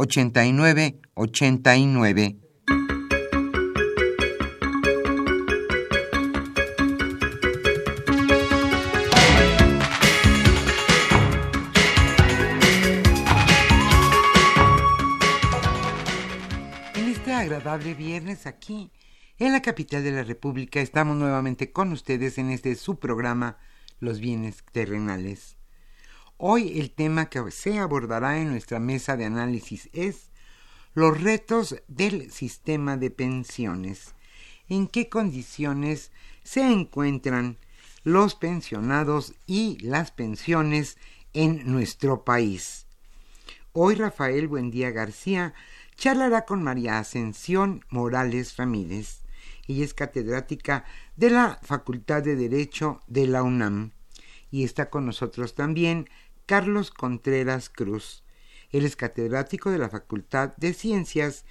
89 89. En este agradable viernes aquí, en la capital de la República, estamos nuevamente con ustedes en este su programa Los bienes terrenales. Hoy el tema que se abordará en nuestra mesa de análisis es los retos del sistema de pensiones. ¿En qué condiciones se encuentran los pensionados y las pensiones en nuestro país? Hoy Rafael Buendía García charlará con María Ascensión Morales Ramírez. Ella es catedrática de la Facultad de Derecho de la UNAM y está con nosotros también Carlos Contreras Cruz. Él es catedrático de la Facultad de Ciencias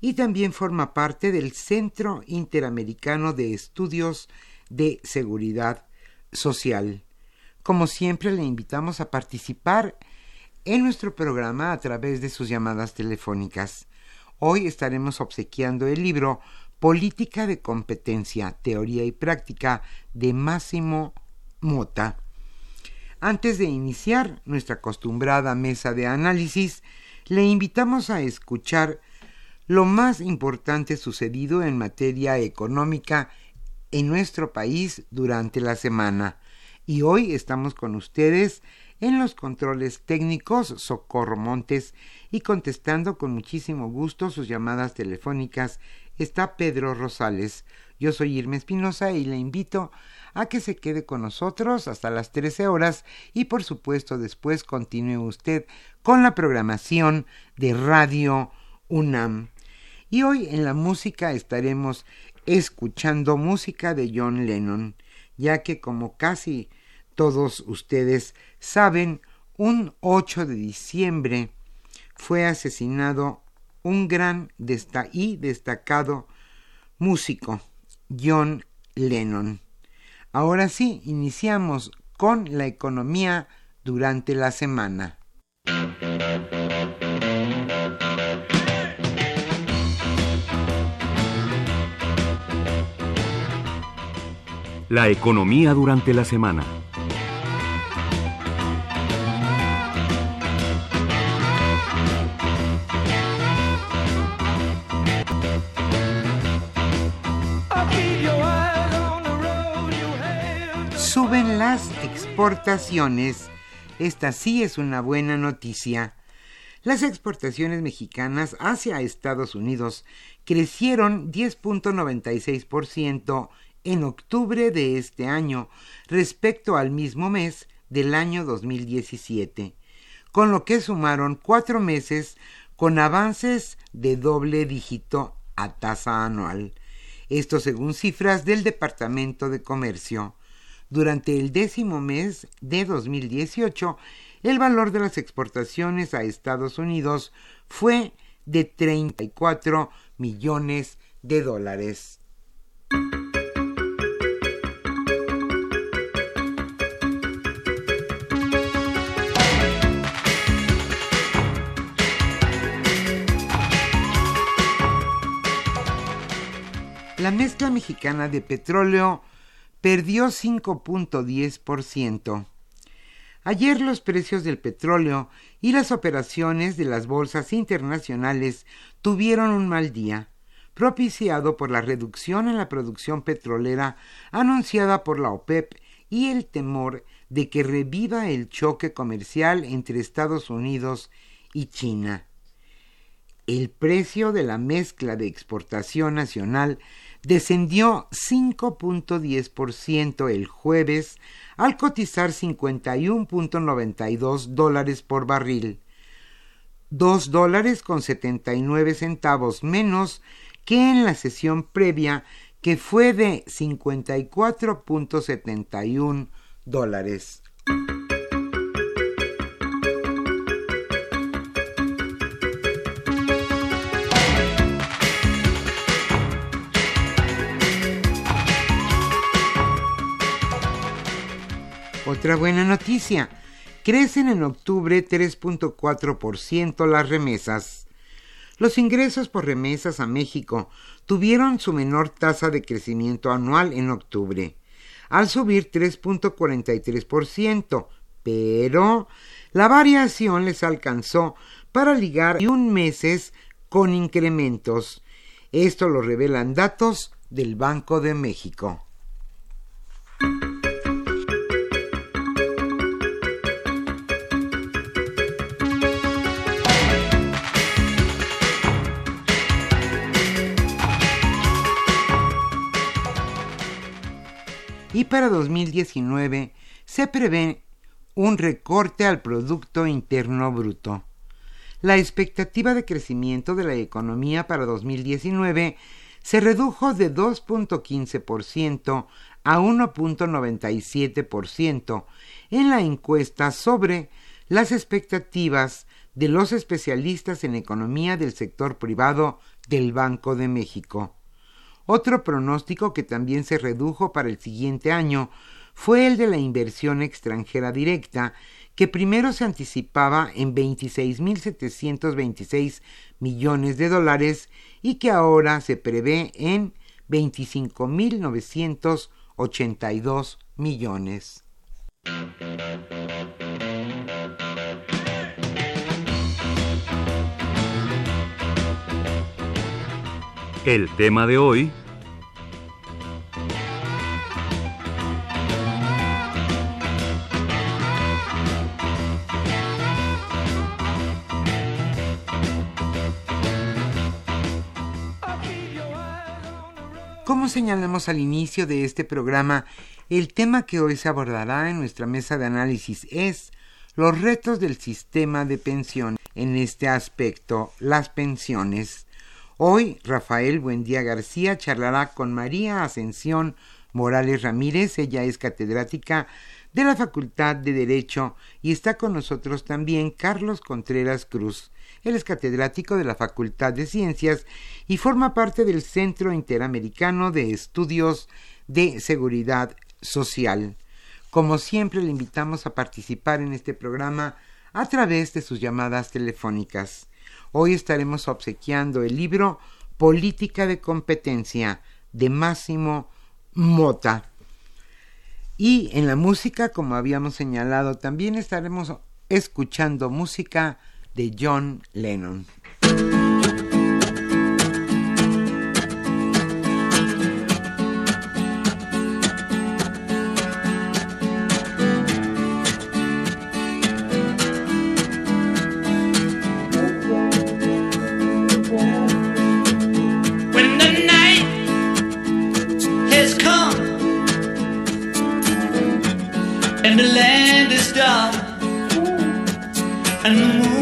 y también forma parte del Centro Interamericano de Estudios de Seguridad Social. Como siempre, le invitamos a participar en nuestro programa a través de sus llamadas telefónicas. Hoy estaremos obsequiando el libro Política de Competencia, Teoría y Práctica de Máximo Mota. Antes de iniciar nuestra acostumbrada mesa de análisis, le invitamos a escuchar lo más importante sucedido en materia económica en nuestro país durante la semana. Y hoy estamos con ustedes en los controles técnicos Socorro Montes y contestando con muchísimo gusto sus llamadas telefónicas está Pedro Rosales. Yo soy Irma Espinosa y le invito a que se quede con nosotros hasta las 13 horas y por supuesto después continúe usted con la programación de Radio UNAM. Y hoy en la música estaremos escuchando música de John Lennon, ya que como casi todos ustedes saben, un 8 de diciembre fue asesinado un gran y destacado músico, John Lennon. Ahora sí, iniciamos con la economía durante la semana. La economía durante la semana. Exportaciones, esta sí es una buena noticia. Las exportaciones mexicanas hacia Estados Unidos crecieron 10.96% en octubre de este año respecto al mismo mes del año 2017, con lo que sumaron cuatro meses con avances de doble dígito a tasa anual. Esto según cifras del Departamento de Comercio. Durante el décimo mes de 2018, el valor de las exportaciones a Estados Unidos fue de 34 millones de dólares. La mezcla mexicana de petróleo perdió 5.10%. Ayer los precios del petróleo y las operaciones de las bolsas internacionales tuvieron un mal día, propiciado por la reducción en la producción petrolera anunciada por la OPEP y el temor de que reviva el choque comercial entre Estados Unidos y China. El precio de la mezcla de exportación nacional descendió 5.10% el jueves al cotizar 51.92 dólares por barril, 2 dólares con 79 centavos menos que en la sesión previa que fue de 54.71 dólares. Otra buena noticia. Crecen en octubre 3.4% las remesas. Los ingresos por remesas a México tuvieron su menor tasa de crecimiento anual en octubre, al subir 3.43%, pero la variación les alcanzó para ligar un meses con incrementos. Esto lo revelan datos del Banco de México. Y para 2019 se prevé un recorte al Producto Interno Bruto. La expectativa de crecimiento de la economía para 2019 se redujo de 2.15% a 1.97% en la encuesta sobre las expectativas de los especialistas en economía del sector privado del Banco de México. Otro pronóstico que también se redujo para el siguiente año fue el de la inversión extranjera directa, que primero se anticipaba en 26.726 millones de dólares y que ahora se prevé en 25.982 millones. El tema de hoy... Como señalamos al inicio de este programa, el tema que hoy se abordará en nuestra mesa de análisis es los retos del sistema de pensión. En este aspecto, las pensiones. Hoy Rafael Buendía García charlará con María Ascensión Morales Ramírez, ella es catedrática de la Facultad de Derecho y está con nosotros también Carlos Contreras Cruz. Él es catedrático de la Facultad de Ciencias y forma parte del Centro Interamericano de Estudios de Seguridad Social. Como siempre le invitamos a participar en este programa a través de sus llamadas telefónicas. Hoy estaremos obsequiando el libro Política de Competencia de Máximo Mota. Y en la música, como habíamos señalado, también estaremos escuchando música de John Lennon. and the moon.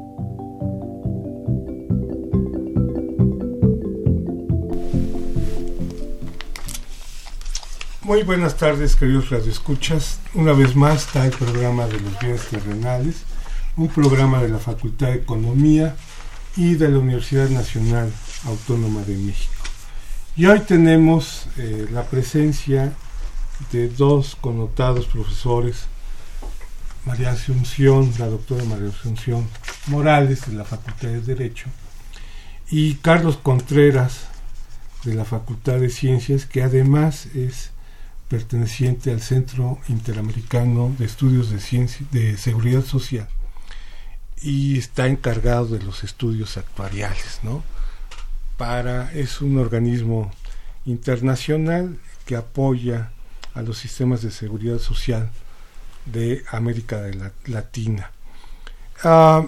Muy buenas tardes, queridos radioescuchas. Una vez más está el programa de los bienes terrenales, un programa de la Facultad de Economía y de la Universidad Nacional Autónoma de México. Y hoy tenemos eh, la presencia de dos connotados profesores, María Asunción, la doctora María Asunción Morales de la Facultad de Derecho, y Carlos Contreras de la Facultad de Ciencias, que además es perteneciente al Centro Interamericano de Estudios de, Ciencia, de Seguridad Social y está encargado de los estudios actuariales, ¿no? Para es un organismo internacional que apoya a los sistemas de seguridad social de América Latina. Ah,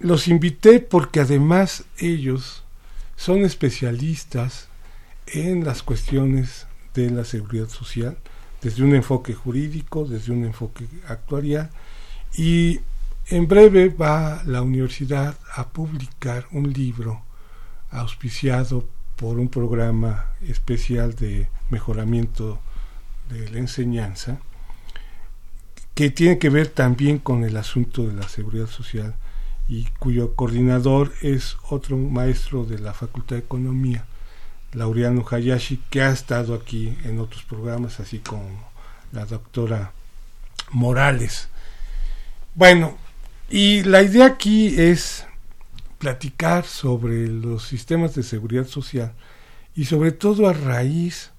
los invité porque además ellos son especialistas en las cuestiones de la seguridad social, desde un enfoque jurídico, desde un enfoque actuarial, y en breve va la universidad a publicar un libro auspiciado por un programa especial de mejoramiento de la enseñanza, que tiene que ver también con el asunto de la seguridad social y cuyo coordinador es otro maestro de la Facultad de Economía, Laureano Hayashi, que ha estado aquí en otros programas, así como la doctora Morales. Bueno, y la idea aquí es platicar sobre los sistemas de seguridad social y sobre todo a raíz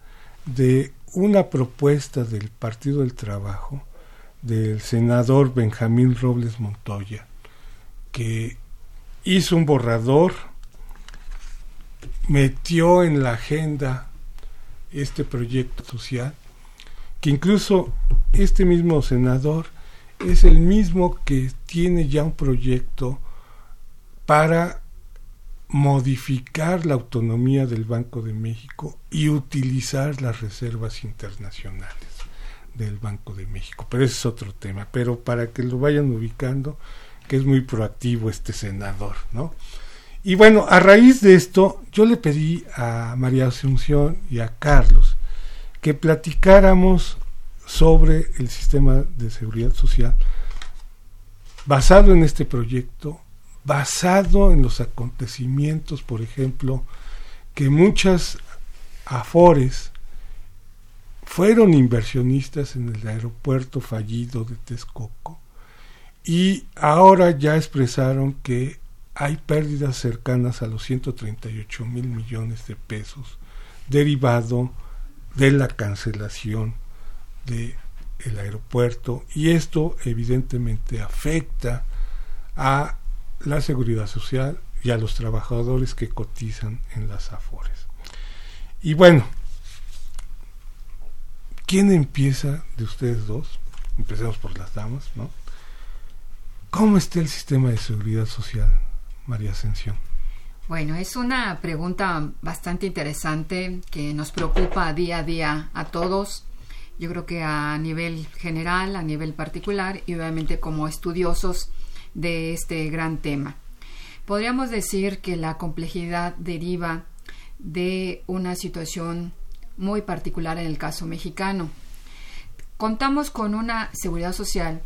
de una propuesta del Partido del Trabajo del senador Benjamín Robles Montoya, que hizo un borrador metió en la agenda este proyecto social, que incluso este mismo senador es el mismo que tiene ya un proyecto para modificar la autonomía del Banco de México y utilizar las reservas internacionales del Banco de México. Pero ese es otro tema. Pero para que lo vayan ubicando, que es muy proactivo este senador, ¿no? Y bueno, a raíz de esto, yo le pedí a María Asunción y a Carlos que platicáramos sobre el sistema de seguridad social basado en este proyecto, basado en los acontecimientos, por ejemplo, que muchas afores fueron inversionistas en el aeropuerto fallido de Texcoco y ahora ya expresaron que hay pérdidas cercanas a los 138 mil millones de pesos derivado de la cancelación del el aeropuerto y esto evidentemente afecta a la seguridad social y a los trabajadores que cotizan en las afores. Y bueno, ¿quién empieza de ustedes dos? Empecemos por las damas, ¿no? ¿Cómo está el sistema de seguridad social, María Ascensión? Bueno, es una pregunta bastante interesante que nos preocupa día a día a todos. Yo creo que a nivel general, a nivel particular y obviamente como estudiosos de este gran tema. Podríamos decir que la complejidad deriva de una situación muy particular en el caso mexicano. Contamos con una seguridad social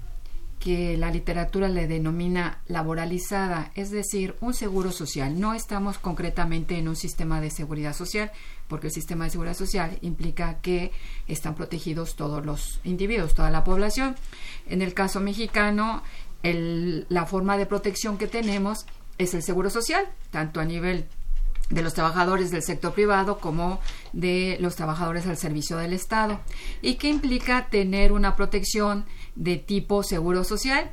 que la literatura le denomina laboralizada, es decir, un seguro social. No estamos concretamente en un sistema de seguridad social, porque el sistema de seguridad social implica que están protegidos todos los individuos, toda la población. En el caso mexicano, la forma de protección que tenemos es el seguro social, tanto a nivel de los trabajadores del sector privado como de los trabajadores al servicio del Estado y que implica tener una protección de tipo seguro social,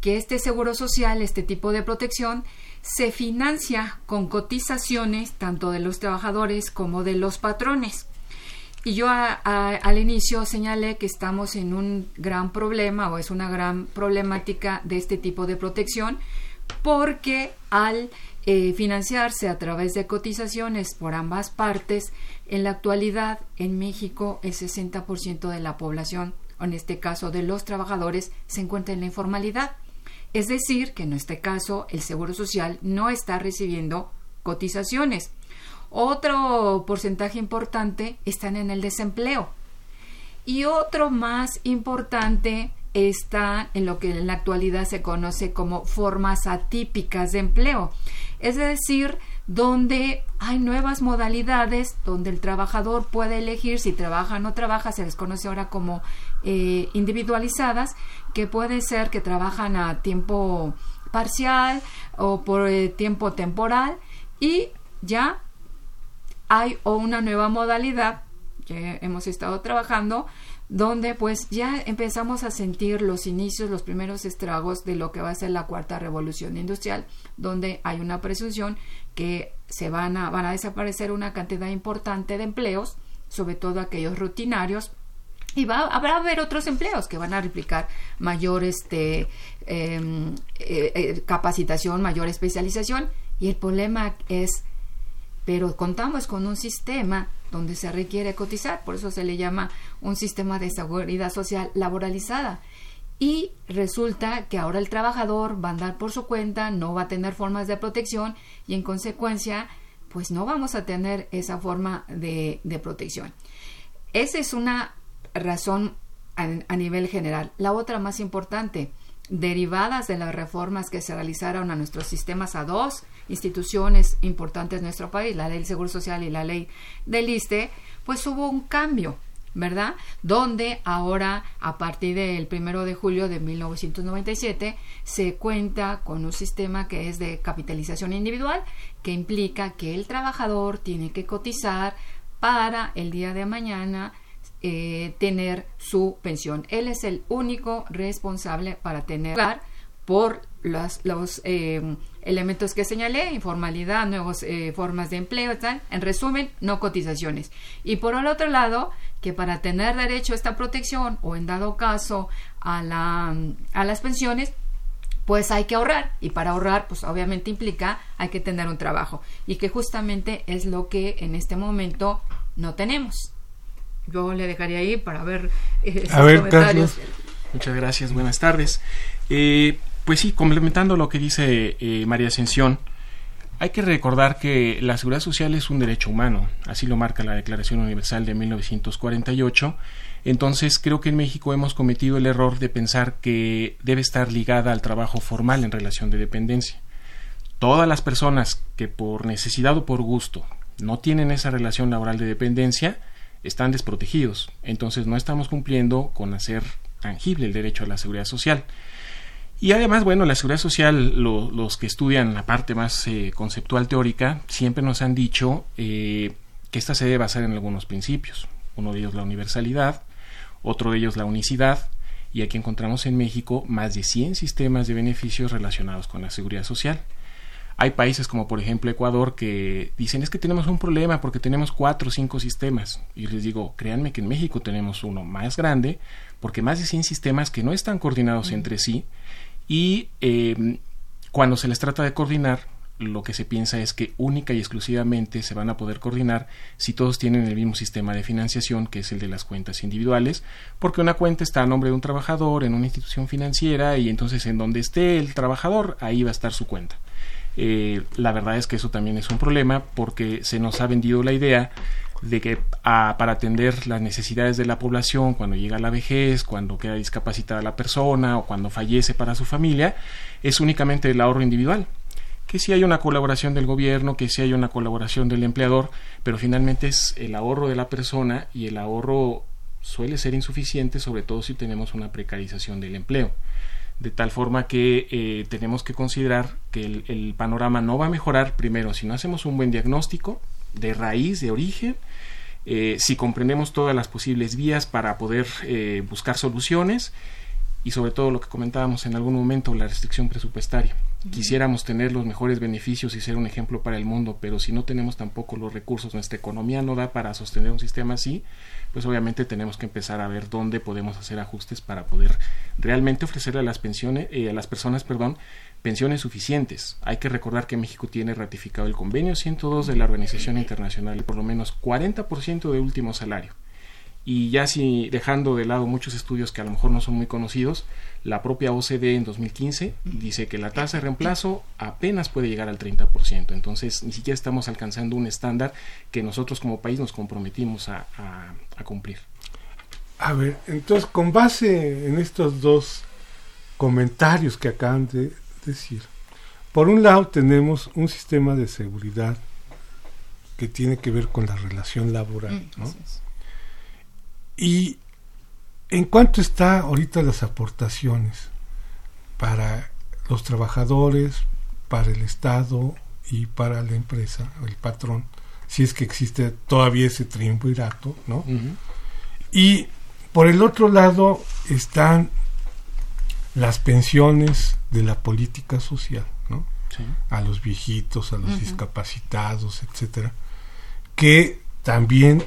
que este seguro social, este tipo de protección, se financia con cotizaciones tanto de los trabajadores como de los patrones. Y yo al inicio señalé que estamos en un gran problema o es una gran problemática de este tipo de protección porque al eh, financiarse a través de cotizaciones por ambas partes, en la actualidad en México el 60% de la población, en este caso de los trabajadores, se encuentra en la informalidad. Es decir, que en este caso el Seguro Social no está recibiendo cotizaciones. Otro porcentaje importante están en el desempleo. Y otro más importante está en lo que en la actualidad se conoce como formas atípicas de empleo, es decir, donde hay nuevas modalidades, donde el trabajador puede elegir si trabaja o no trabaja, se les conoce ahora como eh, individualizadas, que puede ser que trabajan a tiempo parcial o por eh, tiempo temporal y ya hay una nueva modalidad que hemos estado trabajando donde pues ya empezamos a sentir los inicios, los primeros estragos de lo que va a ser la cuarta revolución industrial, donde hay una presunción que se van a, van a desaparecer una cantidad importante de empleos, sobre todo aquellos rutinarios, y va, habrá haber otros empleos que van a replicar mayor este, em, eh, eh, capacitación, mayor especialización, y el problema es, pero contamos con un sistema donde se requiere cotizar, por eso se le llama un sistema de seguridad social laboralizada. Y resulta que ahora el trabajador va a andar por su cuenta, no va a tener formas de protección y en consecuencia, pues no vamos a tener esa forma de, protección. Esa es una razón a, nivel general. La otra más importante, derivadas de las reformas que se realizaron a nuestros sistemas a dos instituciones importantes de nuestro país, la ley del Seguro Social y la ley del ISTE, pues hubo un cambio, ¿verdad? Donde ahora, a partir del primero de julio de 1997, se cuenta con un sistema que es de capitalización individual, que implica que el trabajador tiene que cotizar para el día de mañana eh, tener su pensión. Él es el único responsable para tener por los, eh, elementos que señalé, informalidad, nuevas eh, formas de empleo, tal. en resumen, no cotizaciones. Y por el otro lado, que para tener derecho a esta protección o en dado caso a, la, a las pensiones, pues hay que ahorrar y para ahorrar pues obviamente implica hay que tener un trabajo y que justamente es lo que en este momento no tenemos. Yo le dejaría ahí para ver eh, a ver, comentarios. Muchas gracias, buenas tardes. Eh, pues sí, complementando lo que dice eh, María Ascensión, hay que recordar que la seguridad social es un derecho humano, así lo marca la Declaración Universal de 1948. Entonces creo que en México hemos cometido el error de pensar que debe estar ligada al trabajo formal en relación de dependencia. Todas las personas que por necesidad o por gusto no tienen esa relación laboral de dependencia están desprotegidos. Entonces no estamos cumpliendo con hacer tangible el derecho a la seguridad social. Y además, bueno, la seguridad social, los que estudian la parte más eh, conceptual teórica, siempre nos han dicho eh, que esta se debe basar en algunos principios. Uno de ellos la universalidad, otro de ellos la unicidad, y aquí encontramos en México más de 100 sistemas de beneficios relacionados con la seguridad social. Hay países como por ejemplo Ecuador que dicen es que tenemos un problema porque tenemos cuatro o cinco sistemas. Y les digo, créanme que en México tenemos uno más grande porque más de 100 sistemas que no están coordinados entre sí y eh, cuando se les trata de coordinar lo que se piensa es que única y exclusivamente se van a poder coordinar si todos tienen el mismo sistema de financiación que es el de las cuentas individuales, porque una cuenta está a nombre de un trabajador en una institución financiera y entonces en donde esté el trabajador ahí va a estar su cuenta. Eh, la verdad es que eso también es un problema porque se nos ha vendido la idea de que para atender las necesidades de la población cuando llega la vejez, cuando queda discapacitada la persona o cuando fallece para su familia, es únicamente el ahorro individual que sí hay una colaboración del gobierno, que sí hay una colaboración del empleador, pero finalmente es el ahorro de la persona y el ahorro suele ser insuficiente, sobre todo si tenemos una precarización del empleo. De tal forma que eh, tenemos que considerar que el, panorama no va a mejorar primero si no hacemos un buen diagnóstico de raíz, de origen, eh, si comprendemos todas las posibles vías para poder eh, buscar soluciones y sobre todo lo que comentábamos en algún momento, la restricción presupuestaria. Quisiéramos tener los mejores beneficios y ser un ejemplo para el mundo, pero si no tenemos tampoco los recursos, nuestra economía no da para sostener un sistema así, pues obviamente tenemos que empezar a ver dónde podemos hacer ajustes para poder realmente ofrecerle a las pensiones, eh, a las personas, perdón, pensiones suficientes. Hay que recordar que México tiene ratificado el convenio 102 de la Organización Internacional, por lo menos 40% de último salario y ya si dejando de lado muchos estudios que a lo mejor no son muy conocidos, la propia OCDE en 2015 dice que la tasa de reemplazo apenas puede llegar al 30%. Entonces ni siquiera estamos alcanzando un estándar que nosotros como país nos comprometimos a, a cumplir. A ver, entonces con base en estos dos comentarios que acaban de decir, por un lado tenemos un sistema de seguridad que tiene que ver con la relación laboral, mm, ¿no? ¿Y en cuánto está ahorita las aportaciones para los trabajadores, para el Estado y para la empresa, el patrón? Si es que existe todavía ese triunvirato, ¿no? Y por el otro lado están las pensiones de la política social, ¿no? A los viejitos, a los discapacitados, etcétera, que también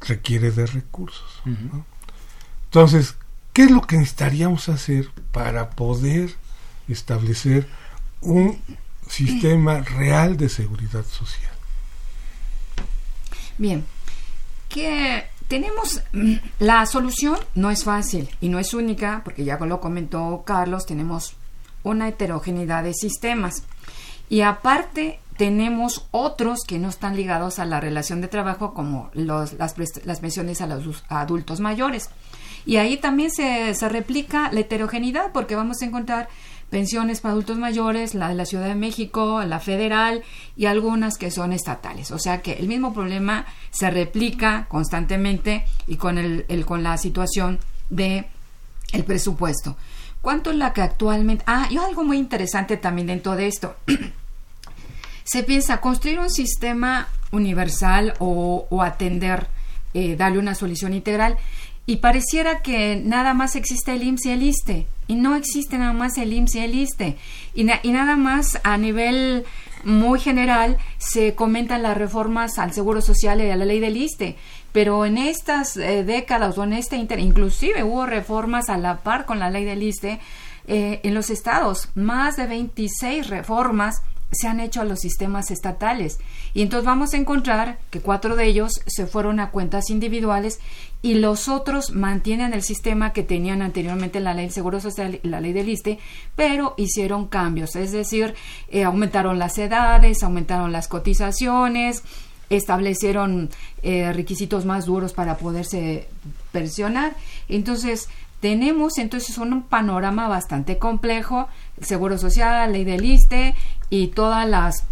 requiere de recursos. Entonces, ¿qué es lo que necesitaríamos hacer para poder establecer un sistema real de seguridad social? Bien, que tenemos mm, la solución no es fácil y no es única, porque ya lo comentó Carlos, tenemos una heterogeneidad de sistemas. Y aparte tenemos otros que no están ligados a la relación de trabajo como los, las, las pensiones a los adultos mayores. Y ahí también se, se replica la heterogeneidad porque vamos a encontrar pensiones para adultos mayores, la de la Ciudad de México, la federal y algunas que son estatales. O sea que el mismo problema se replica constantemente y con, el, el con la situación de el presupuesto. ¿Cuánto es la que actualmente... Ah, y algo muy interesante también dentro de esto. se piensa construir un sistema universal o, atender, eh, darle una solución integral. Y pareciera que nada más existe el IMSS y el ISTE. Y no existe nada más el IMSS y el ISTE. Y, nada más a nivel muy general se comentan las reformas al Seguro Social y a la ley del ISTE. Pero en estas eh, décadas o en este inter, inclusive hubo reformas a la par con la ley del ISTE eh, en los estados. Más de 26 reformas se han hecho a los sistemas estatales. Y entonces vamos a encontrar que cuatro de ellos se fueron a cuentas individuales y los otros mantienen el sistema que tenían anteriormente la ley del Seguro Social y la ley del ISTE, pero hicieron cambios, es decir, eh, aumentaron las edades, aumentaron las cotizaciones, establecieron eh, requisitos más duros para poderse pensionar. Entonces, tenemos entonces un panorama bastante complejo, Seguro Social, ley del ISTE y todas las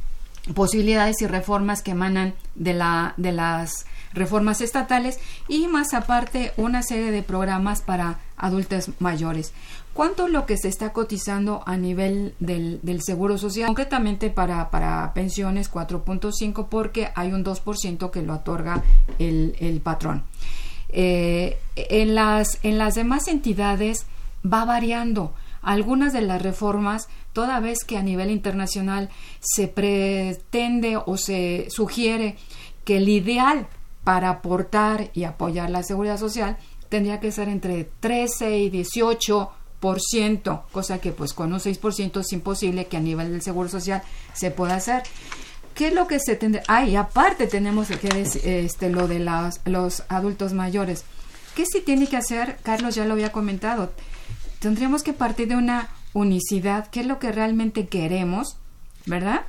posibilidades y reformas que emanan de, la, de las reformas estatales y más aparte una serie de programas para adultos mayores. ¿Cuánto es lo que se está cotizando a nivel del, del Seguro Social? Concretamente para, para pensiones 4.5 porque hay un 2% que lo otorga el, el patrón. Eh, en, las, en las demás entidades va variando algunas de las reformas, toda vez que a nivel internacional se pretende o se sugiere que el ideal para aportar y apoyar la seguridad social tendría que ser entre 13 y 18 por ciento, cosa que pues con un 6% es imposible que a nivel del seguro social se pueda hacer. ¿Qué es lo que se tendría? Ah, aparte tenemos que este, lo de los, los adultos mayores. ¿Qué se tiene que hacer? Carlos ya lo había comentado. Tendríamos que partir de una unicidad, qué es lo que realmente queremos, ¿verdad?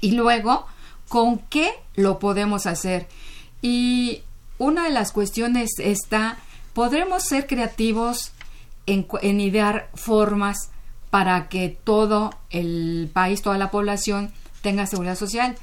Y luego, ¿con qué lo podemos hacer? Y una de las cuestiones está, podremos ser creativos en, en idear formas para que todo el país, toda la población tenga seguridad social.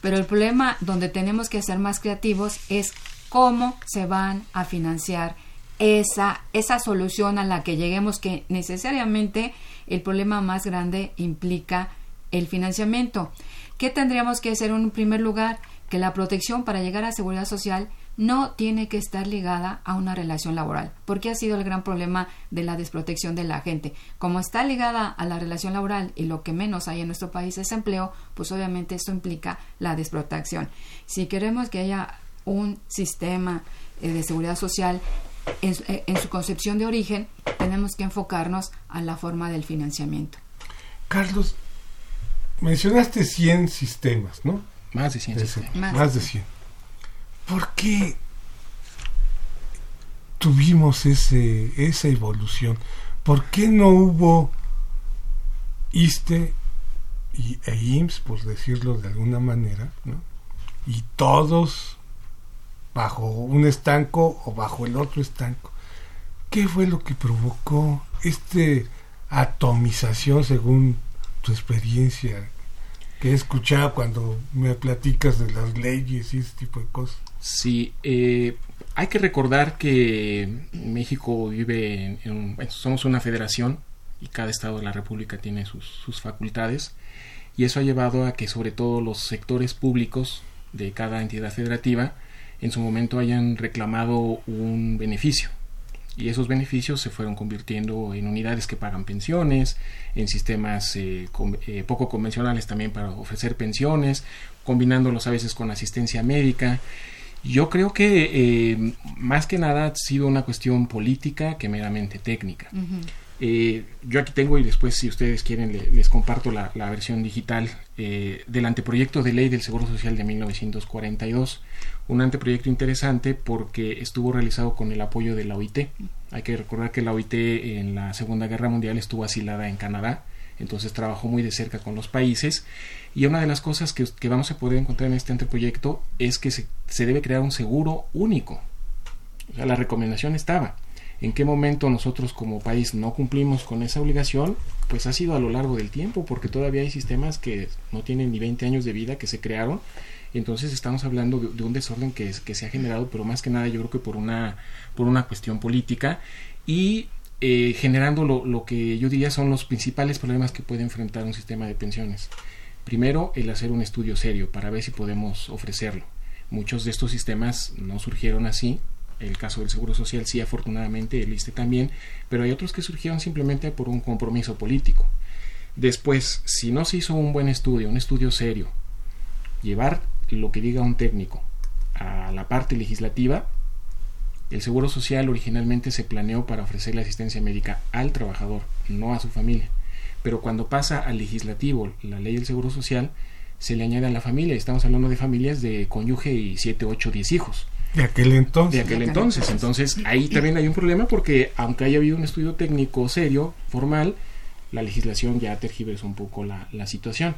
Pero el problema donde tenemos que ser más creativos es cómo se van a financiar esa, esa solución a la que lleguemos, que necesariamente el problema más grande implica el financiamiento. ¿Qué tendríamos que hacer en primer lugar? Que la protección para llegar a seguridad social no tiene que estar ligada a una relación laboral, porque ha sido el gran problema de la desprotección de la gente. Como está ligada a la relación laboral y lo que menos hay en nuestro país es empleo, pues obviamente eso implica la desprotección. Si queremos que haya un sistema eh, de seguridad social eh, en, su concepción de origen, tenemos que enfocarnos a la forma del financiamiento. Carlos, mencionaste 100 sistemas, ¿no? Más de 100 sistemas. más de 100. ¿Por qué tuvimos ese, esa evolución? ¿Por qué no hubo ISTE y, e IMSS, por decirlo de alguna manera, ¿no? y todos bajo un estanco o bajo el otro estanco? ¿Qué fue lo que provocó esta atomización según tu experiencia que he escuchado cuando me platicas de las leyes y ese tipo de cosas? Sí, eh, hay que recordar que México vive en, somos una federación y cada estado de la República tiene sus, facultades y eso ha llevado a que sobre todo los sectores públicos de cada entidad federativa en su momento hayan reclamado un beneficio y esos beneficios se fueron convirtiendo en unidades que pagan pensiones, en sistemas eh, eh, poco convencionales también para ofrecer pensiones, combinándolos a veces con asistencia médica yo creo que eh, más que nada ha sido una cuestión política que meramente técnica. Eh, yo aquí tengo y después si ustedes quieren les comparto la, versión digital eh, del anteproyecto de ley del Seguro Social de 1942. Un anteproyecto interesante porque estuvo realizado con el apoyo de la OIT. Hay que recordar que la OIT en la Segunda Guerra Mundial estuvo asilada en Canadá, entonces trabajó muy de cerca con los países y una de las cosas que, vamos a poder encontrar en este anteproyecto es que se, debe crear un seguro único. La recomendación estaba. ¿En qué momento nosotros como país no cumplimos con esa obligación? Pues ha sido a lo largo del tiempo, porque todavía hay sistemas que no tienen ni 20 años de vida que se crearon. Entonces estamos hablando de, un desorden que, se ha generado, pero más que nada yo creo que por una, por una cuestión política y eh, generando lo, lo que yo diría son los principales problemas que puede enfrentar un sistema de pensiones. Primero, el hacer un estudio serio para ver si podemos ofrecerlo. Muchos de estos sistemas no surgieron así. El caso del Seguro Social sí, afortunadamente, el ISTE también, pero hay otros que surgieron simplemente por un compromiso político. Después, si no se hizo un buen estudio, un estudio serio, llevar lo que diga un técnico a la parte legislativa, el Seguro Social originalmente se planeó para ofrecerle asistencia médica al trabajador, no a su familia pero cuando pasa al legislativo la ley del Seguro Social, se le añade a la familia. Estamos hablando de familias de cónyuge y 7, 8, 10 hijos. De aquel entonces. De aquel entonces. Entonces, ahí también hay un problema porque, aunque haya habido un estudio técnico serio, formal, la legislación ya tergiversa un poco la, la situación.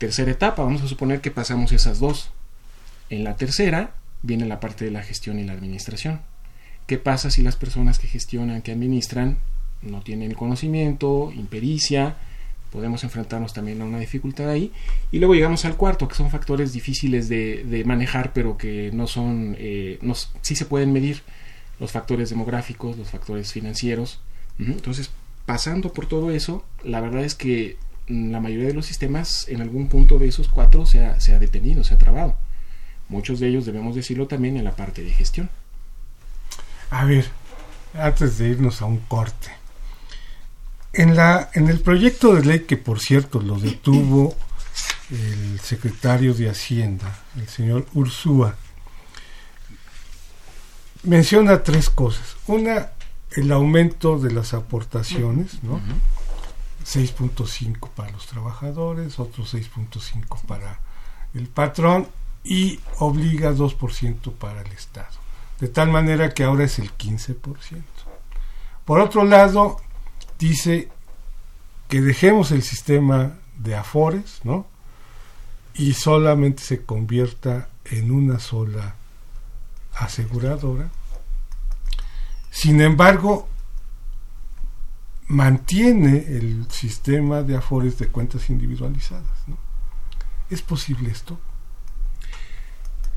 Tercera etapa, vamos a suponer que pasamos esas dos. En la tercera viene la parte de la gestión y la administración. ¿Qué pasa si las personas que gestionan, que administran, no tienen conocimiento, impericia, podemos enfrentarnos también a una dificultad ahí. Y luego llegamos al cuarto, que son factores difíciles de, manejar, pero que no son, eh, no, sí se pueden medir, los factores demográficos, los factores financieros. Entonces, pasando por todo eso, la verdad es que la mayoría de los sistemas, en algún punto de esos cuatro, se ha, se ha detenido, se ha trabado. Muchos de ellos, debemos decirlo también, en la parte de gestión. A ver, antes de irnos a un corte, En, la, en el proyecto de ley que por cierto lo detuvo el secretario de Hacienda, el señor Ursúa, menciona tres cosas. Una, el aumento de las aportaciones, ¿no? 6.5 para los trabajadores, otro 6.5 para el patrón y obliga 2% para el Estado. De tal manera que ahora es el 15%. Por otro lado, dice que dejemos el sistema de afores, ¿no? Y solamente se convierta en una sola aseguradora. Sin embargo, mantiene el sistema de afores de cuentas individualizadas. ¿no? ¿Es posible esto?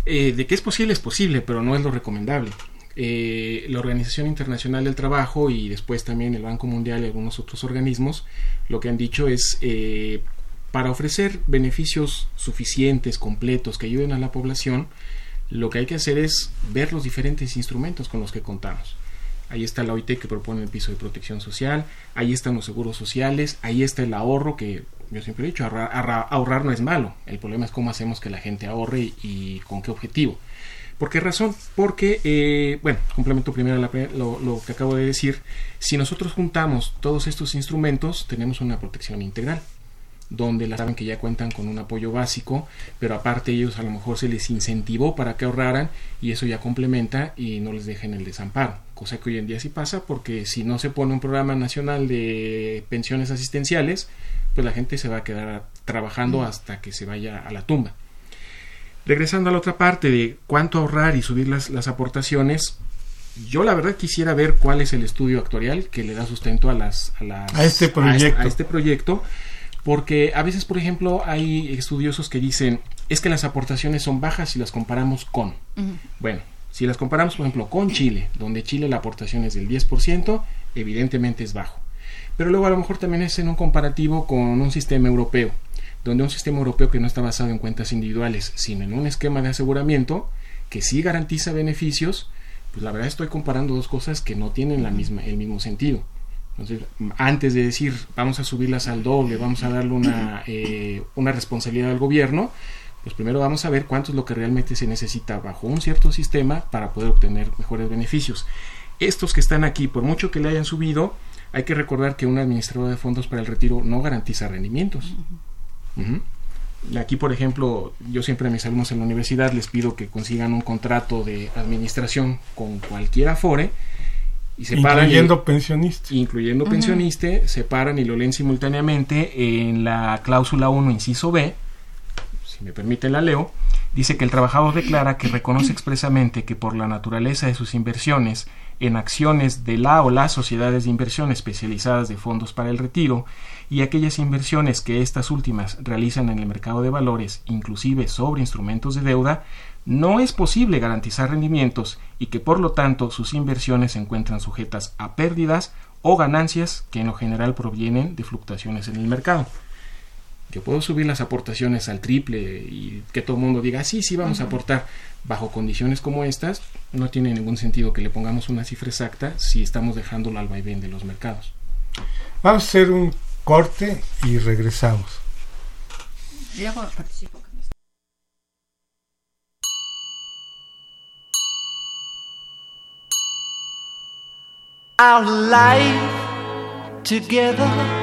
Eh, de que es posible, es posible, pero no es lo recomendable. Eh, la Organización Internacional del Trabajo y después también el Banco Mundial y algunos otros organismos lo que han dicho es eh, para ofrecer beneficios suficientes, completos, que ayuden a la población, lo que hay que hacer es ver los diferentes instrumentos con los que contamos. Ahí está la OIT que propone el piso de protección social, ahí están los seguros sociales, ahí está el ahorro que yo siempre he dicho, ahorrar, no es malo, el problema es cómo hacemos que la gente ahorre y, con qué objetivo. ¿Por qué razón? Porque, eh, bueno, complemento primero lo, lo, que acabo de decir, si nosotros juntamos todos estos instrumentos, tenemos una protección integral donde la saben que ya cuentan con un apoyo básico, pero aparte ellos a lo mejor se les incentivó para que ahorraran y eso ya complementa y no les dejen el desamparo, cosa que hoy en día sí pasa porque si no se pone un programa nacional de pensiones asistenciales, pues la gente se va a quedar trabajando mm. hasta que se vaya a la tumba. Regresando a la otra parte de cuánto ahorrar y subir las, las aportaciones, yo la verdad quisiera ver cuál es el estudio actuarial que le da sustento a las a, este proyecto. a este proyecto porque a veces, por ejemplo, hay estudiosos que dicen, es que las aportaciones son bajas si las comparamos con. Bueno, si las comparamos, por ejemplo, con Chile, donde Chile la aportación es del 10%, evidentemente es bajo. Pero luego a lo mejor también es en un comparativo con un sistema europeo, donde un sistema europeo que no está basado en cuentas individuales, sino en un esquema de aseguramiento que sí garantiza beneficios, pues la verdad estoy comparando dos cosas que no tienen la misma, el mismo sentido. Entonces, antes de decir vamos a subirlas al doble, vamos a darle una, eh, una responsabilidad al gobierno, pues primero vamos a ver cuánto es lo que realmente se necesita bajo un cierto sistema para poder obtener mejores beneficios. Estos que están aquí, por mucho que le hayan subido, hay que recordar que un administrador de fondos para el retiro no garantiza rendimientos. Aquí, por ejemplo, yo siempre a mis alumnos en la universidad les pido que consigan un contrato de administración con cualquier Afore y incluyendo pensionista. Incluyendo pensionista, se paran y lo leen simultáneamente en la cláusula 1, inciso B, si me permite la leo, dice que el trabajador declara que reconoce expresamente que por la naturaleza de sus inversiones en acciones de la o las sociedades de inversión especializadas de fondos para el retiro y aquellas inversiones que estas últimas realizan en el mercado de valores, inclusive sobre instrumentos de deuda, no es posible garantizar rendimientos y que por lo tanto sus inversiones se encuentran sujetas a pérdidas o ganancias que en lo general provienen de fluctuaciones en el mercado. Yo puedo subir las aportaciones al triple y que todo el mundo diga, sí, sí, vamos a aportar. Bajo condiciones como estas, no tiene ningún sentido que le pongamos una cifra exacta si estamos dejándolo al vaivén de los mercados. Vamos a hacer un corte y regresamos. Our life together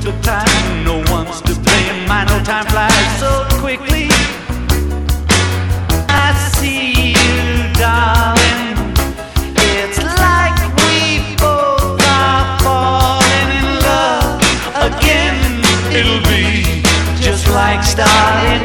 took time. No one's to blame. My no time flies so quickly. I see you, darling. It's like we both are falling in love again. It'll be just like starting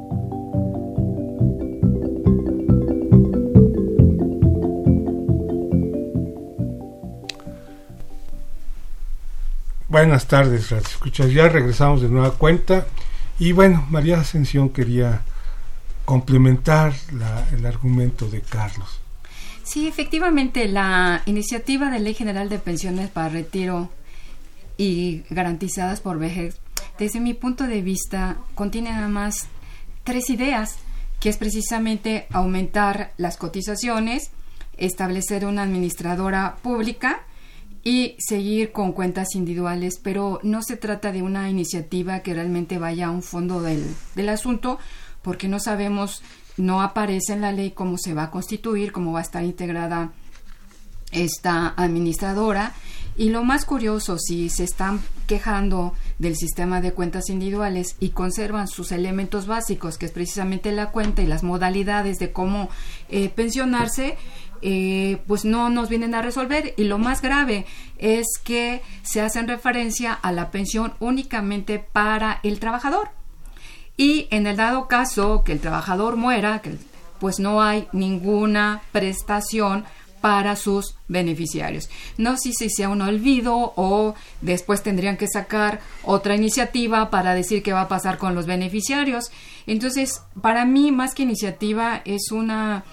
Buenas tardes, Radio Escuchas. Ya regresamos de nueva cuenta. Y bueno, María Ascensión quería complementar la- el argumento de Carlos. Sí, efectivamente, la iniciativa de Ley General de Pensiones para Retiro y garantizadas por vejez, desde mi punto de vista, contiene nada más tres ideas, que es precisamente aumentar las cotizaciones, establecer una administradora pública y seguir con cuentas individuales, pero no se trata de una iniciativa que realmente vaya a un fondo del, del asunto, porque no sabemos, no aparece en la ley cómo se va a constituir, cómo va a estar integrada esta administradora. Y lo más curioso, si se están quejando del sistema de cuentas individuales y conservan sus elementos básicos, que es precisamente la cuenta y las modalidades de cómo eh, pensionarse, eh, pues no nos vienen a resolver. Y lo más grave es que se hacen referencia a la pensión únicamente para el trabajador. Y en el dado caso que el trabajador muera, que pues no hay ninguna prestación para sus beneficiarios. No sé si sea un olvido o después tendrían que sacar otra iniciativa para decir qué va a pasar con los beneficiarios. Entonces, para mí, más que iniciativa, es una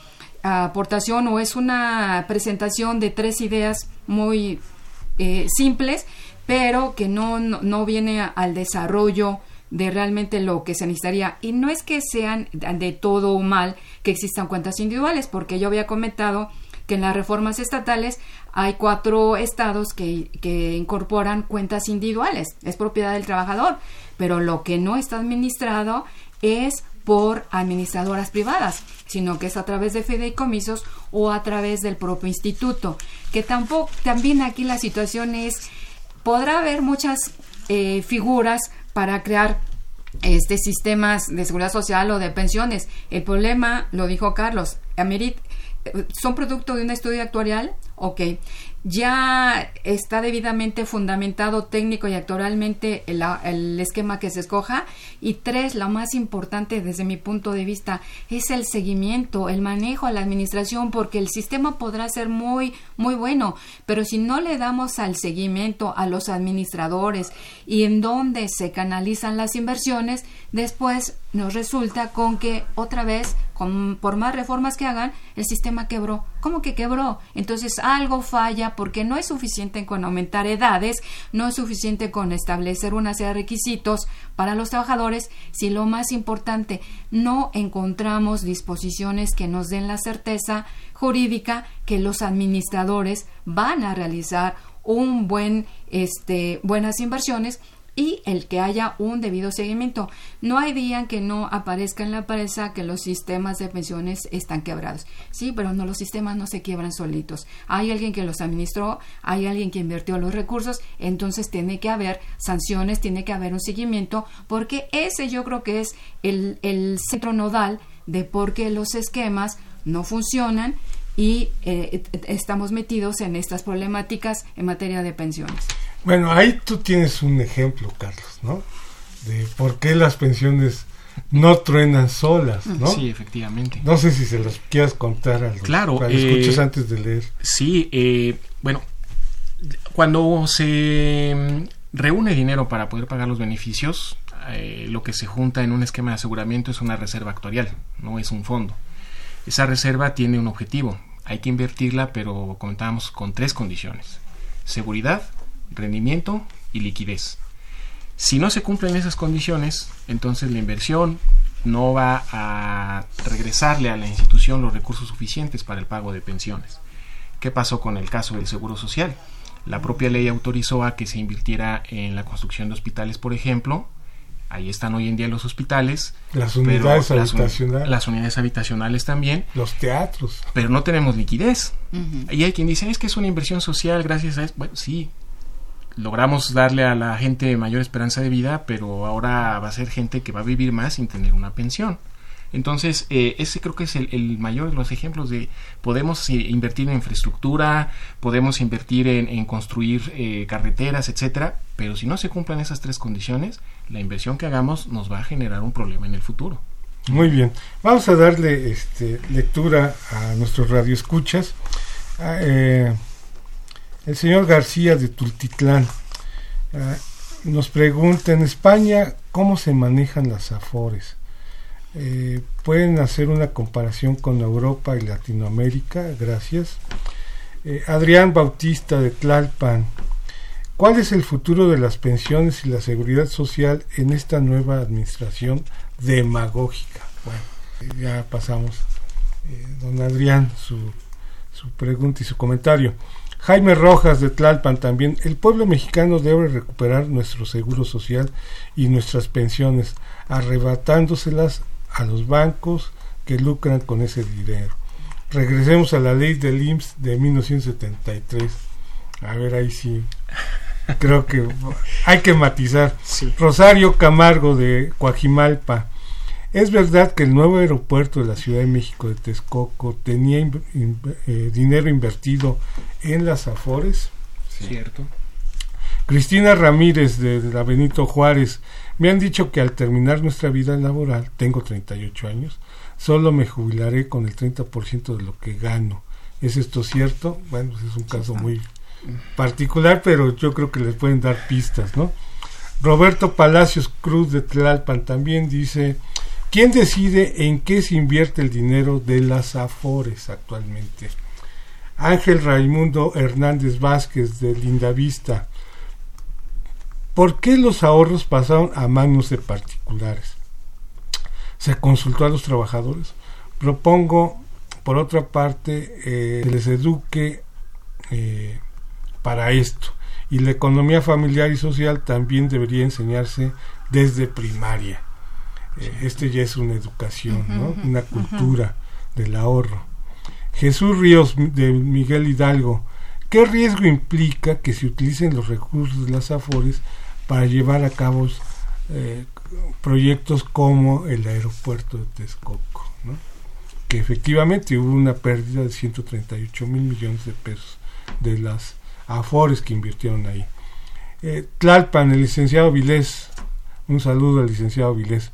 aportación o es una presentación de tres ideas muy eh, simples, pero que no, no, no viene al desarrollo de realmente lo que se necesitaría. Y no es que sean de todo mal que existan cuentas individuales, porque yo había comentado que en las reformas estatales hay cuatro estados que, que incorporan cuentas individuales, es propiedad del trabajador, pero lo que no está administrado es por administradoras privadas, sino que es a través de fideicomisos o a través del propio instituto, que tampoco, también aquí la situación es, podrá haber muchas eh, figuras para crear este sistemas de seguridad social o de pensiones. El problema, lo dijo Carlos, amerit- eh, son producto de un estudio actuarial, ok, ya está debidamente fundamentado técnico y actualmente el, esquema que se escoja. Y tres, lo más importante desde mi punto de vista es el seguimiento, el manejo, la administración, porque el sistema podrá ser muy, muy bueno, pero si no le damos al seguimiento a los administradores y en dónde se canalizan las inversiones, después nos resulta con que otra vez, con, por más reformas que hagan, el sistema quebró. ¿Cómo que quebró? Entonces algo falla porque no es suficiente con aumentar edades, no es suficiente con establecer una serie de requisitos para los trabajadores, si lo más importante, no encontramos disposiciones que nos den la certeza jurídica que los administradores van a realizar un buen este buenas inversiones y el que haya un debido seguimiento. No hay día en que no aparezca en la prensa que los sistemas de pensiones están quebrados. Sí, pero no los sistemas no se quiebran solitos. Hay alguien que los administró, hay alguien que invirtió los recursos, entonces tiene que haber sanciones, tiene que haber un seguimiento, porque ese yo creo que es el, el centro nodal de por qué los esquemas no funcionan y eh, estamos metidos en estas problemáticas en materia de pensiones. Bueno, ahí tú tienes un ejemplo, Carlos, ¿no? De por qué las pensiones no truenan solas, ¿no? Sí, efectivamente. No sé si se los quieras contar a los Claro, escuchas eh, antes de leer. Sí, eh, bueno, cuando se mm, reúne dinero para poder pagar los beneficios, eh, lo que se junta en un esquema de aseguramiento es una reserva actuarial, no es un fondo. Esa reserva tiene un objetivo, hay que invertirla, pero comentábamos con tres condiciones: seguridad, rendimiento y liquidez. Si no se cumplen esas condiciones, entonces la inversión no va a regresarle a la institución los recursos suficientes para el pago de pensiones. ¿Qué pasó con el caso del Seguro Social? La propia ley autorizó a que se invirtiera en la construcción de hospitales, por ejemplo. Ahí están hoy en día los hospitales. Las unidades las habitacionales, Las unidades habitacionales también los teatros. pero no tenemos liquidez. Y hay quien dice, es que es una inversión social gracias a eso. Bueno, sí, logramos darle a la gente mayor esperanza de vida, pero ahora va a ser gente que va a vivir más sin tener una pensión. Entonces, eh, ese creo que es el, mayor de los ejemplos de podemos eh, invertir en infraestructura, podemos invertir en, construir eh, carreteras, etcétera, pero si no se cumplen esas tres condiciones, la inversión que hagamos nos va a generar un problema en el futuro. Muy bien. Vamos a darle este, lectura a nuestros radioescuchas. Ah, eh, el señor García de Tultitlán ah, nos pregunta, en España, ¿cómo se manejan las afores? Eh, ¿Pueden hacer una comparación con Europa y Latinoamérica? Gracias. Eh, Adrián Bautista de Tlalpan, ¿cuál es el futuro de las pensiones y la seguridad social en esta nueva administración demagógica? Bueno, ya pasamos. Eh, don Adrián, su, su pregunta y su comentario. Jaime Rojas de Tlalpan también. El pueblo mexicano debe recuperar nuestro seguro social y nuestras pensiones, arrebatándoselas a los bancos que lucran con ese dinero. Regresemos a la ley del IMSS de 1973. A ver, ahí sí. Creo que hay que matizar. Rosario Camargo de Coajimalpa. Es verdad que el nuevo aeropuerto de la Ciudad de México de Texcoco tenía in- in- eh, dinero invertido en las Afores. ¿Cierto? Cristina Ramírez de, de la Benito Juárez. Me han dicho que al terminar nuestra vida laboral, tengo 38 años, solo me jubilaré con el 30% de lo que gano. ¿Es esto cierto? Bueno, pues es un caso muy particular, pero yo creo que les pueden dar pistas, ¿no? Roberto Palacios Cruz de Tlalpan también dice, ¿quién decide en qué se invierte el dinero de las AFORES actualmente? Ángel Raimundo Hernández Vázquez de Lindavista, ¿por qué los ahorros pasaron a manos de particulares? ¿Se consultó a los trabajadores? Propongo, por otra parte, eh, que les eduque eh, para esto. Y la economía familiar y social también debería enseñarse desde primaria. Este ya es una educación, ¿no? una cultura del ahorro. Jesús Ríos de Miguel Hidalgo, ¿qué riesgo implica que se utilicen los recursos de las AFORES para llevar a cabo eh, proyectos como el aeropuerto de Texcoco? ¿no? Que efectivamente hubo una pérdida de 138 mil millones de pesos de las AFORES que invirtieron ahí. Eh, Tlalpan, el licenciado Vilés, un saludo al licenciado Vilés.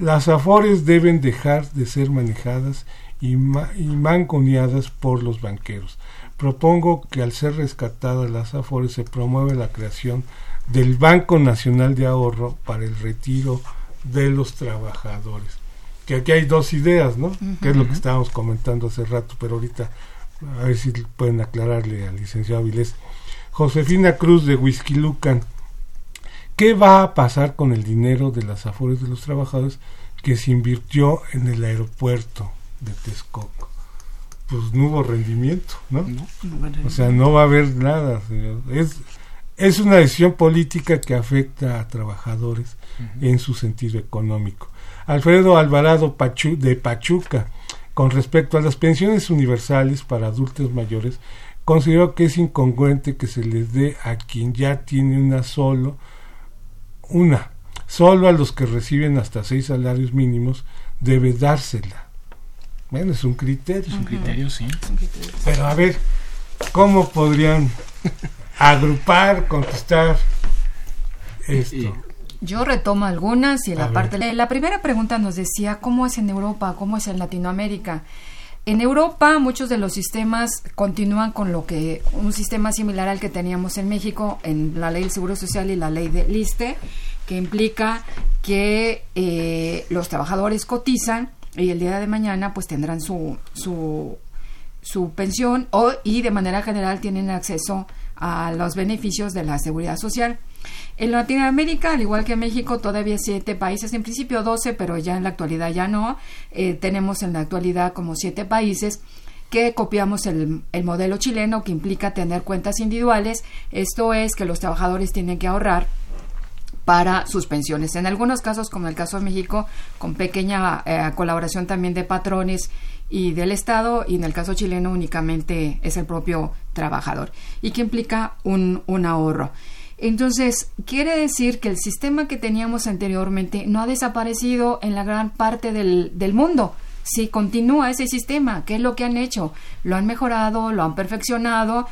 Las AFORES deben dejar de ser manejadas y, ma y manconeadas por los banqueros. Propongo que al ser rescatadas las AFORES se promueva la creación del Banco Nacional de Ahorro para el retiro de los trabajadores. Que aquí hay dos ideas, ¿no? Que es lo que estábamos comentando hace rato, pero ahorita a ver si pueden aclararle al licenciado Vilés. Josefina Cruz de Whisky Lucan. ¿Qué va a pasar con el dinero de las afores de los trabajadores que se invirtió en el aeropuerto de Texcoco? Pues no hubo rendimiento, ¿no? O sea, no va a haber nada. señor. Es, es una decisión política que afecta a trabajadores en su sentido económico. Alfredo Alvarado Pachu, de Pachuca, con respecto a las pensiones universales para adultos mayores, considero que es incongruente que se les dé a quien ya tiene una solo, una, solo a los que reciben hasta seis salarios mínimos debe dársela. Bueno, es un criterio. Es un criterio, sí. Pero a ver, ¿cómo podrían agrupar, contestar esto? Yo retomo algunas y A la ver. parte la primera pregunta nos decía cómo es en Europa, cómo es en Latinoamérica. En Europa muchos de los sistemas continúan con lo que un sistema similar al que teníamos en México en la ley del Seguro Social y la ley de LISTE, que implica que eh, los trabajadores cotizan y el día de mañana pues tendrán su, su, su pensión o, y de manera general tienen acceso a los beneficios de la seguridad social. En Latinoamérica, al igual que en México, todavía siete países, en principio 12, pero ya en la actualidad ya no. Eh, tenemos en la actualidad como siete países que copiamos el, el modelo chileno que implica tener cuentas individuales. Esto es que los trabajadores tienen que ahorrar para sus pensiones. En algunos casos, como el caso de México, con pequeña eh, colaboración también de patrones y del Estado, y en el caso chileno únicamente es el propio trabajador, y que implica un, un ahorro. Entonces, quiere decir que el sistema que teníamos anteriormente no ha desaparecido en la gran parte del, del mundo. Sí, continúa ese sistema. ¿Qué es lo que han hecho? Lo han mejorado, lo han perfeccionado,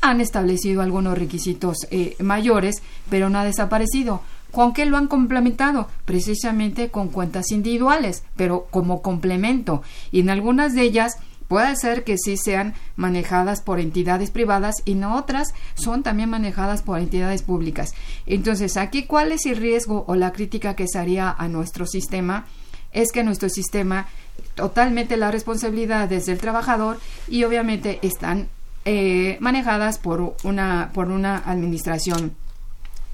han establecido algunos requisitos eh, mayores, pero no ha desaparecido. ¿Con qué lo han complementado? Precisamente con cuentas individuales, pero como complemento. Y en algunas de ellas puede ser que sí sean manejadas por entidades privadas y no otras son también manejadas por entidades públicas. Entonces, aquí, ¿cuál es el riesgo o la crítica que se haría a nuestro sistema? Es que nuestro sistema totalmente la responsabilidad es del trabajador y obviamente están eh, manejadas por una, por una administración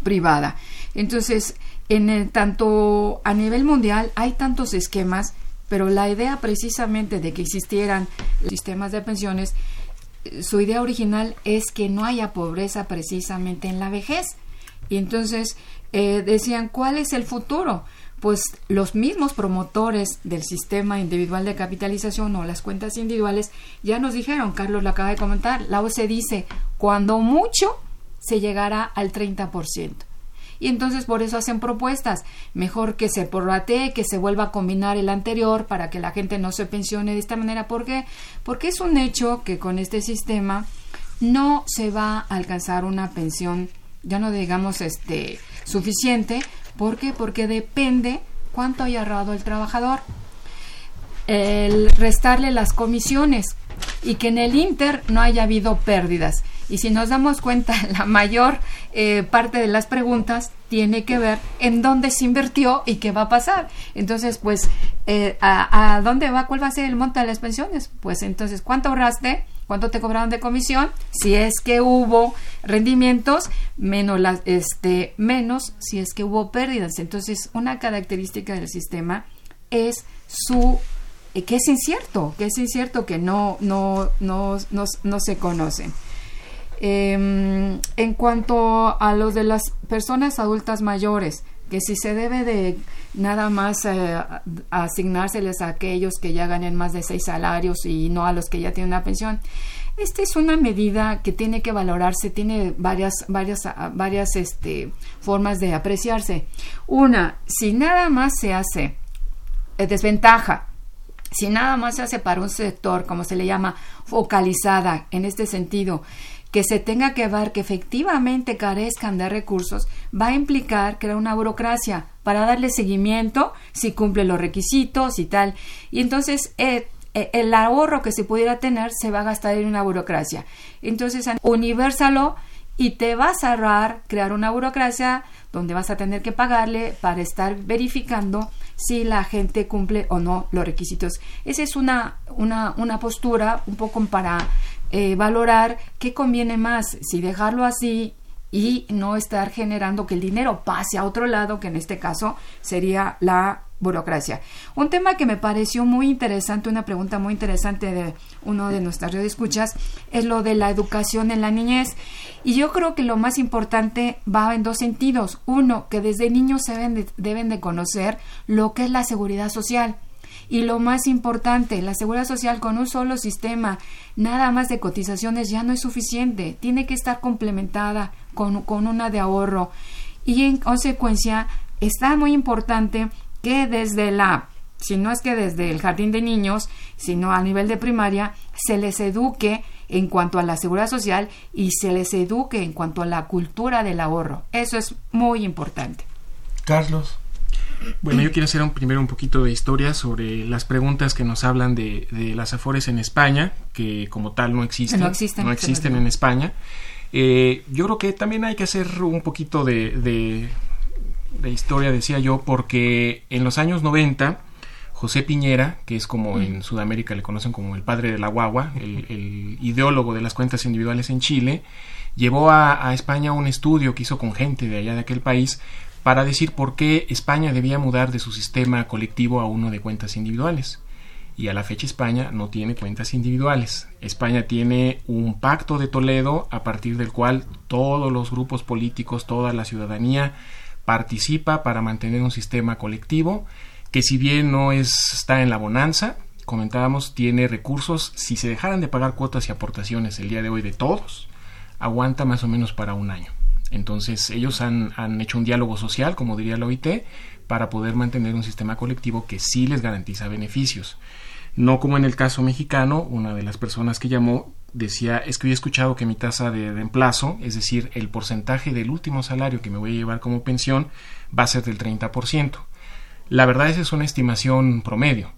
privada. Entonces, en el, tanto a nivel mundial hay tantos esquemas, pero la idea precisamente de que existieran sistemas de pensiones, eh, su idea original es que no haya pobreza precisamente en la vejez. Y entonces eh, decían, ¿cuál es el futuro? Pues los mismos promotores del sistema individual de capitalización o las cuentas individuales ya nos dijeron, Carlos lo acaba de comentar, la OCDE dice, cuando mucho se llegará al 30%. Y entonces por eso hacen propuestas. Mejor que se prorratee, que se vuelva a combinar el anterior para que la gente no se pensione de esta manera. ¿Por qué? Porque es un hecho que con este sistema no se va a alcanzar una pensión, ya no digamos este suficiente. ¿Por qué? Porque depende cuánto haya ahorrado el trabajador. El restarle las comisiones y que en el Inter no haya habido pérdidas. Y si nos damos cuenta, la mayor eh, parte de las preguntas tiene que ver en dónde se invirtió y qué va a pasar. Entonces, pues, eh, a, ¿a dónde va? ¿Cuál va a ser el monto de las pensiones? Pues entonces, ¿cuánto ahorraste? ¿Cuánto te cobraron de comisión? Si es que hubo rendimientos, menos, las, este, menos si es que hubo pérdidas. Entonces, una característica del sistema es su que es incierto, que es incierto que no, no, no, no, no se conocen. Eh, en cuanto a los de las personas adultas mayores, que si se debe de nada más eh, asignárseles a aquellos que ya ganen más de seis salarios y no a los que ya tienen una pensión. Esta es una medida que tiene que valorarse, tiene varias, varias, varias este, formas de apreciarse. Una, si nada más se hace eh, desventaja, si nada más se hace para un sector, como se le llama, focalizada en este sentido, que se tenga que ver que efectivamente carezcan de recursos, va a implicar crear una burocracia para darle seguimiento si cumple los requisitos y tal. Y entonces eh, eh, el ahorro que se pudiera tener se va a gastar en una burocracia. Entonces, universalo y te vas a ahorrar crear una burocracia donde vas a tener que pagarle para estar verificando si la gente cumple o no los requisitos. Esa es una, una, una postura un poco para eh, valorar qué conviene más, si dejarlo así y no estar generando que el dinero pase a otro lado, que en este caso sería la burocracia. Un tema que me pareció muy interesante, una pregunta muy interesante de uno de nuestras escuchas, es lo de la educación en la niñez. Y yo creo que lo más importante va en dos sentidos. Uno, que desde niños se deben de, deben de conocer lo que es la seguridad social. Y lo más importante, la seguridad social con un solo sistema, nada más de cotizaciones, ya no es suficiente. Tiene que estar complementada con, con una de ahorro. Y en consecuencia, está muy importante que desde la si no es que desde el jardín de niños, sino a nivel de primaria, se les eduque en cuanto a la seguridad social y se les eduque en cuanto a la cultura del ahorro. Eso es muy importante. Carlos. Bueno, yo quiero hacer un, primero un poquito de historia sobre las preguntas que nos hablan de, de las afores en España, que como tal no existen. No existen, no existen en España. Eh, yo creo que también hay que hacer un poquito de, de, de historia, decía yo, porque en los años 90 José Piñera, que es como en Sudamérica le conocen como el padre de la guagua, el, el ideólogo de las cuentas individuales en Chile, llevó a, a, España un estudio que hizo con gente de allá de aquel país para decir por qué España debía mudar de su sistema colectivo a uno de cuentas individuales. Y a la fecha España no tiene cuentas individuales. España tiene un pacto de Toledo a partir del cual todos los grupos políticos, toda la ciudadanía participa para mantener un sistema colectivo que si bien no es, está en la bonanza, comentábamos, tiene recursos, si se dejaran de pagar cuotas y aportaciones el día de hoy de todos, aguanta más o menos para un año. Entonces ellos han, han hecho un diálogo social, como diría la OIT, para poder mantener un sistema colectivo que sí les garantiza beneficios. No como en el caso mexicano, una de las personas que llamó decía, es que yo he escuchado que mi tasa de reemplazo, es decir, el porcentaje del último salario que me voy a llevar como pensión, va a ser del 30%. La verdad esa es una estimación promedio.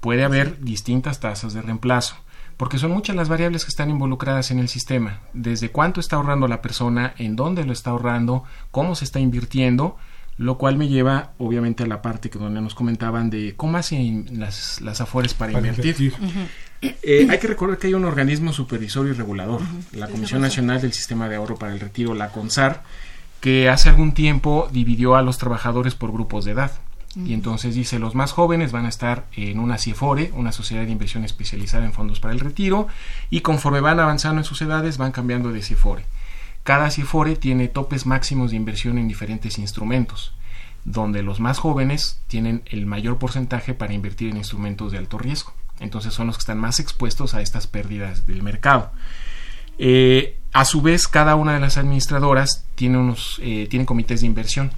Puede haber distintas tasas de reemplazo, porque son muchas las variables que están involucradas en el sistema, desde cuánto está ahorrando la persona, en dónde lo está ahorrando, cómo se está invirtiendo, lo cual me lleva obviamente a la parte que donde nos comentaban de cómo hacen las, las afores para, para invertir. invertir. Uh -huh. eh, hay que recordar que hay un organismo supervisor y regulador, uh -huh. la Comisión Nacional del Sistema de Ahorro para el Retiro, la CONSAR, que hace algún tiempo dividió a los trabajadores por grupos de edad. Y entonces dice, los más jóvenes van a estar en una CIFORE, una sociedad de inversión especializada en fondos para el retiro, y conforme van avanzando en sus edades van cambiando de CIFORE. Cada CIFORE tiene topes máximos de inversión en diferentes instrumentos, donde los más jóvenes tienen el mayor porcentaje para invertir en instrumentos de alto riesgo. Entonces son los que están más expuestos a estas pérdidas del mercado. Eh, a su vez, cada una de las administradoras tiene, unos, eh, tiene comités de inversión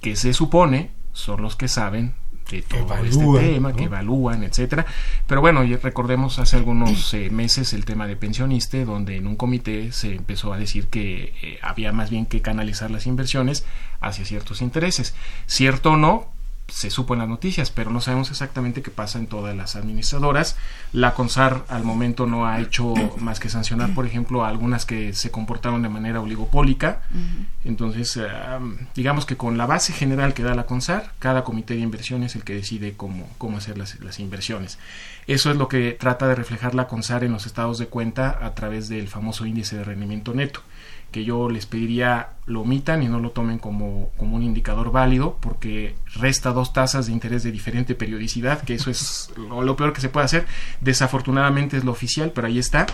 que se supone son los que saben de todo evalúan, este tema, ¿no? que evalúan, etcétera. Pero bueno, recordemos hace algunos eh, meses el tema de pensioniste, donde en un comité se empezó a decir que eh, había más bien que canalizar las inversiones hacia ciertos intereses. Cierto o no, se supo en las noticias, pero no sabemos exactamente qué pasa en todas las administradoras. La CONSAR al momento no ha hecho más que sancionar, por ejemplo, a algunas que se comportaron de manera oligopólica. Entonces, uh, digamos que con la base general que da la CONSAR, cada comité de inversión es el que decide cómo, cómo hacer las, las inversiones. Eso es lo que trata de reflejar la CONSAR en los estados de cuenta a través del famoso índice de rendimiento neto que yo les pediría lo omitan y no lo tomen como, como un indicador válido porque resta dos tasas de interés de diferente periodicidad, que eso es lo, peor que se puede hacer. Desafortunadamente es lo oficial, pero ahí está.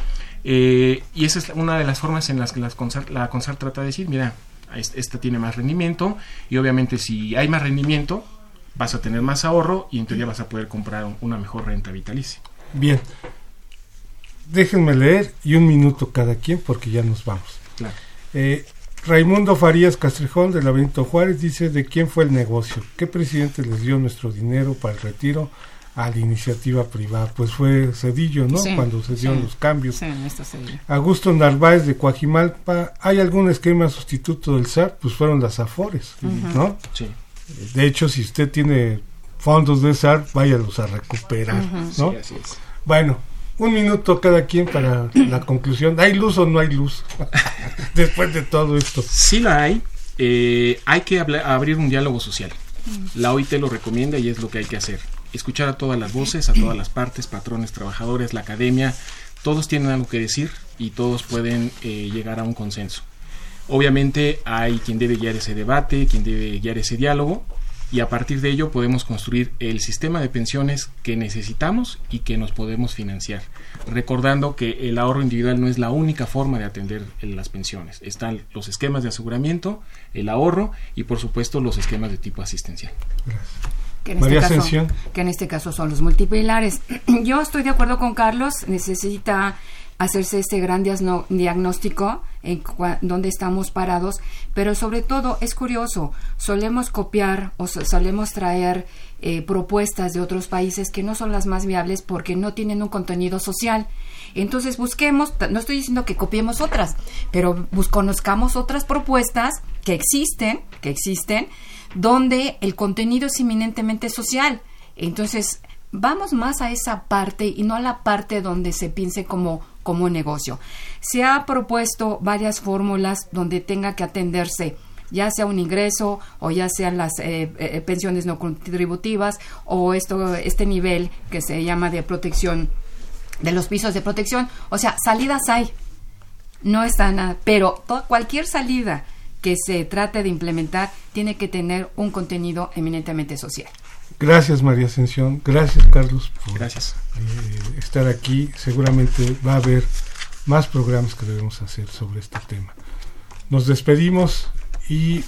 Eh, y esa es una de las formas en las que las CONSAR, la CONSAR trata de decir, mira, esta tiene más rendimiento y obviamente si hay más rendimiento vas a tener más ahorro y en teoría vas a poder comprar una mejor renta vitalicia. Bien. Déjenme leer y un minuto cada quien porque ya nos vamos. Claro. Eh, Raimundo Farías Castrejón de la Benito Juárez dice de quién fue el negocio, qué presidente les dio nuestro dinero para el retiro a la iniciativa privada, pues fue Cedillo, ¿no? Sí, Cuando se dieron sí, los cambios. Sí, Cedillo. Augusto Narváez de Coajimalpa, ¿hay algún esquema sustituto del SAR? Pues fueron las AFORES, uh -huh. ¿no? Sí. De hecho, si usted tiene fondos de SAR, váyalos a recuperar, uh -huh. ¿no? Sí, así es. Bueno, un minuto cada quien para la conclusión. ¿Hay luz o no hay luz? Después de todo esto. Sí la hay. Eh, hay que abrir un diálogo social. La OIT lo recomienda y es lo que hay que hacer. Escuchar a todas las voces, a todas las partes, patrones, trabajadores, la academia. Todos tienen algo que decir y todos pueden eh, llegar a un consenso. Obviamente hay quien debe guiar ese debate, quien debe guiar ese diálogo y a partir de ello podemos construir el sistema de pensiones que necesitamos y que nos podemos financiar. Recordando que el ahorro individual no es la única forma de atender las pensiones. Están los esquemas de aseguramiento, el ahorro y por supuesto los esquemas de tipo asistencial. Que en, este caso, que en este caso son los multipilares. Yo estoy de acuerdo con Carlos, necesita hacerse este gran diagnóstico en dónde estamos parados, pero sobre todo es curioso, solemos copiar o solemos traer eh, propuestas de otros países que no son las más viables porque no tienen un contenido social. Entonces busquemos, no estoy diciendo que copiemos otras, pero conozcamos otras propuestas que existen, que existen, donde el contenido es eminentemente social. Entonces, vamos más a esa parte y no a la parte donde se piense como, como negocio. Se ha propuesto varias fórmulas donde tenga que atenderse ya sea un ingreso o ya sean las eh, eh, pensiones no contributivas o esto este nivel que se llama de protección de los pisos de protección o sea salidas hay no está nada pero cualquier salida que se trate de implementar tiene que tener un contenido eminentemente social Gracias María Ascensión, gracias Carlos por gracias. Eh, estar aquí. Seguramente va a haber más programas que debemos hacer sobre este tema. Nos despedimos y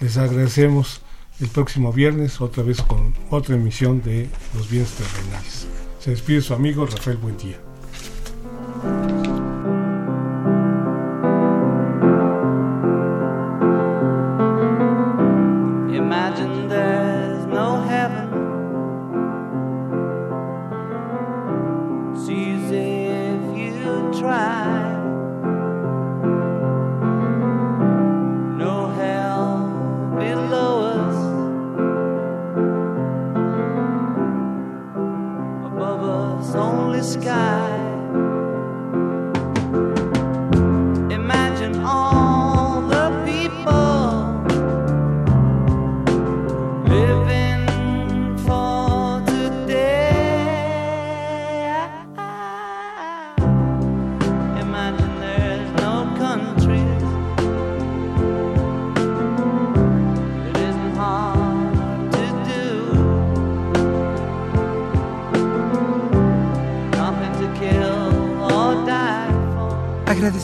les agradecemos el próximo viernes otra vez con otra emisión de Los Bienes Terrenales. Se despide su amigo Rafael Buendía.